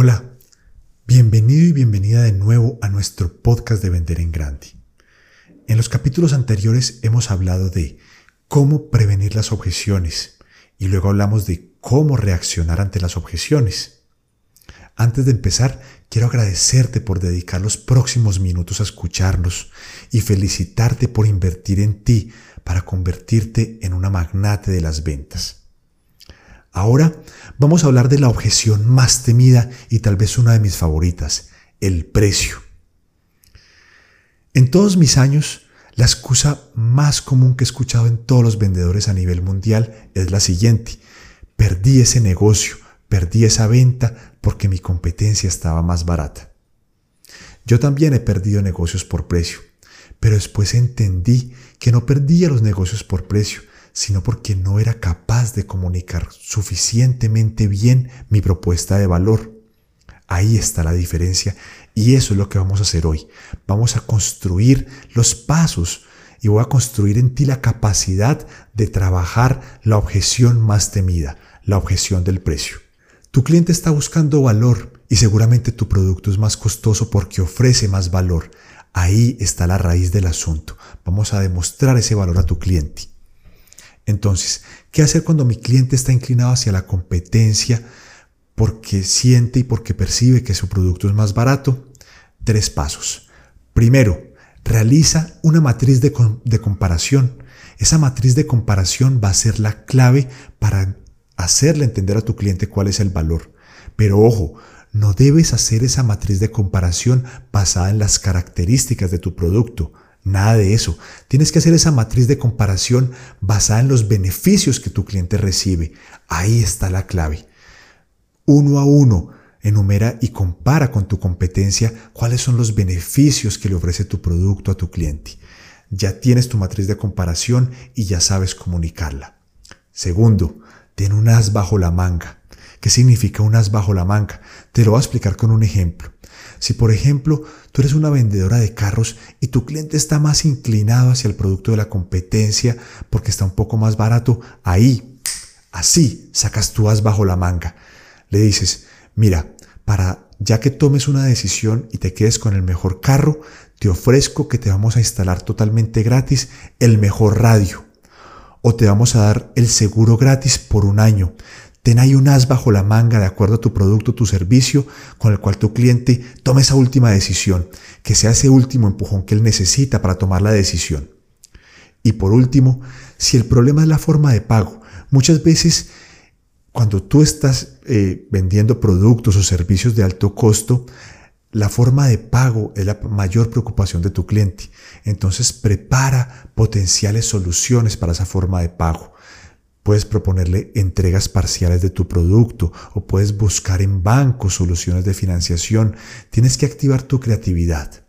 Hola, bienvenido y bienvenida de nuevo a nuestro podcast de Vender en Grande. En los capítulos anteriores hemos hablado de cómo prevenir las objeciones y luego hablamos de cómo reaccionar ante las objeciones. Antes de empezar, quiero agradecerte por dedicar los próximos minutos a escucharnos y felicitarte por invertir en ti para convertirte en una magnate de las ventas. Ahora vamos a hablar de la objeción más temida y tal vez una de mis favoritas, el precio. En todos mis años, la excusa más común que he escuchado en todos los vendedores a nivel mundial es la siguiente. Perdí ese negocio, perdí esa venta porque mi competencia estaba más barata. Yo también he perdido negocios por precio, pero después entendí que no perdía los negocios por precio, sino porque no era capaz de comunicar suficientemente bien mi propuesta de valor. Ahí está la diferencia y eso es lo que vamos a hacer hoy. Vamos a construir los pasos y voy a construir en ti la capacidad de trabajar la objeción más temida, la objeción del precio. Tu cliente está buscando valor y seguramente tu producto es más costoso porque ofrece más valor. Ahí está la raíz del asunto. Vamos a demostrar ese valor a tu cliente. Entonces, ¿qué hacer cuando mi cliente está inclinado hacia la competencia porque siente y porque percibe que su producto es más barato? Tres pasos. Primero, realiza una matriz de, comparación. Esa matriz de comparación va a ser la clave para hacerle entender a tu cliente cuál es el valor. Pero ojo, no debes hacer esa matriz de comparación basada en las características de tu producto. Nada de eso. Tienes que hacer esa matriz de comparación basada en los beneficios que tu cliente recibe. Ahí está la clave. Uno a uno, enumera y compara con tu competencia cuáles son los beneficios que le ofrece tu producto a tu cliente. Ya tienes tu matriz de comparación y ya sabes comunicarla. Segundo, Ten un as bajo la manga. ¿Qué significa un as bajo la manga? Te lo voy a explicar con un ejemplo. Si por ejemplo tú eres una vendedora de carros y tu cliente está más inclinado hacia el producto de la competencia porque está un poco más barato, ahí, así, sacas tu as bajo la manga. Le dices, mira, para ya que tomes una decisión y te quedes con el mejor carro, te ofrezco que te vamos a instalar totalmente gratis el mejor radio o te vamos a dar el seguro gratis por un año. Ten ahí un as bajo la manga de acuerdo a tu producto, tu servicio, con el cual tu cliente tome esa última decisión, que sea ese último empujón que él necesita para tomar la decisión. Y por último, si el problema es la forma de pago, muchas veces cuando tú estás eh, vendiendo productos o servicios de alto costo, la forma de pago es la mayor preocupación de tu cliente. Entonces prepara potenciales soluciones para esa forma de pago. Puedes proponerle entregas parciales de tu producto o puedes buscar en bancos soluciones de financiación. Tienes que activar tu creatividad.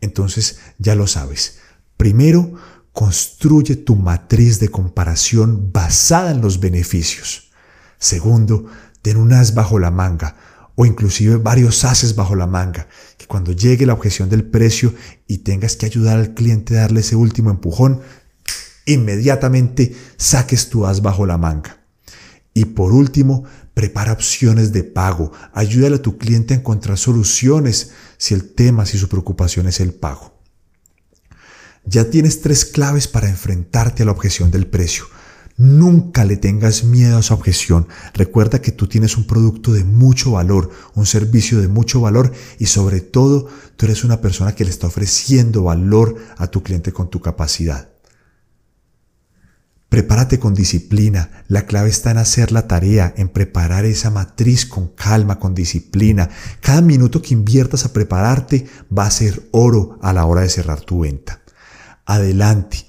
Entonces ya lo sabes. Primero, construye tu matriz de comparación basada en los beneficios. Segundo, ten un as bajo la manga o inclusive varios haces bajo la manga, que cuando llegue la objeción del precio y tengas que ayudar al cliente a darle ese último empujón, inmediatamente saques tu as bajo la manga. Y por último, prepara opciones de pago. Ayúdale a tu cliente a encontrar soluciones si el tema, si su preocupación es el pago. Ya tienes tres claves para enfrentarte a la objeción del precio. Nunca le tengas miedo a esa objeción. Recuerda que tú tienes un producto de mucho valor, un servicio de mucho valor y sobre todo tú eres una persona que le está ofreciendo valor a tu cliente con tu capacidad. Prepárate con disciplina. La clave está en hacer la tarea, en preparar esa matriz con calma, con disciplina. Cada minuto que inviertas a prepararte va a ser oro a la hora de cerrar tu venta. Adelante.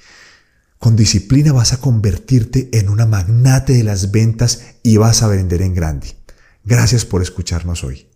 Con disciplina vas a convertirte en una magnate de las ventas y vas a vender en grande. Gracias por escucharnos hoy.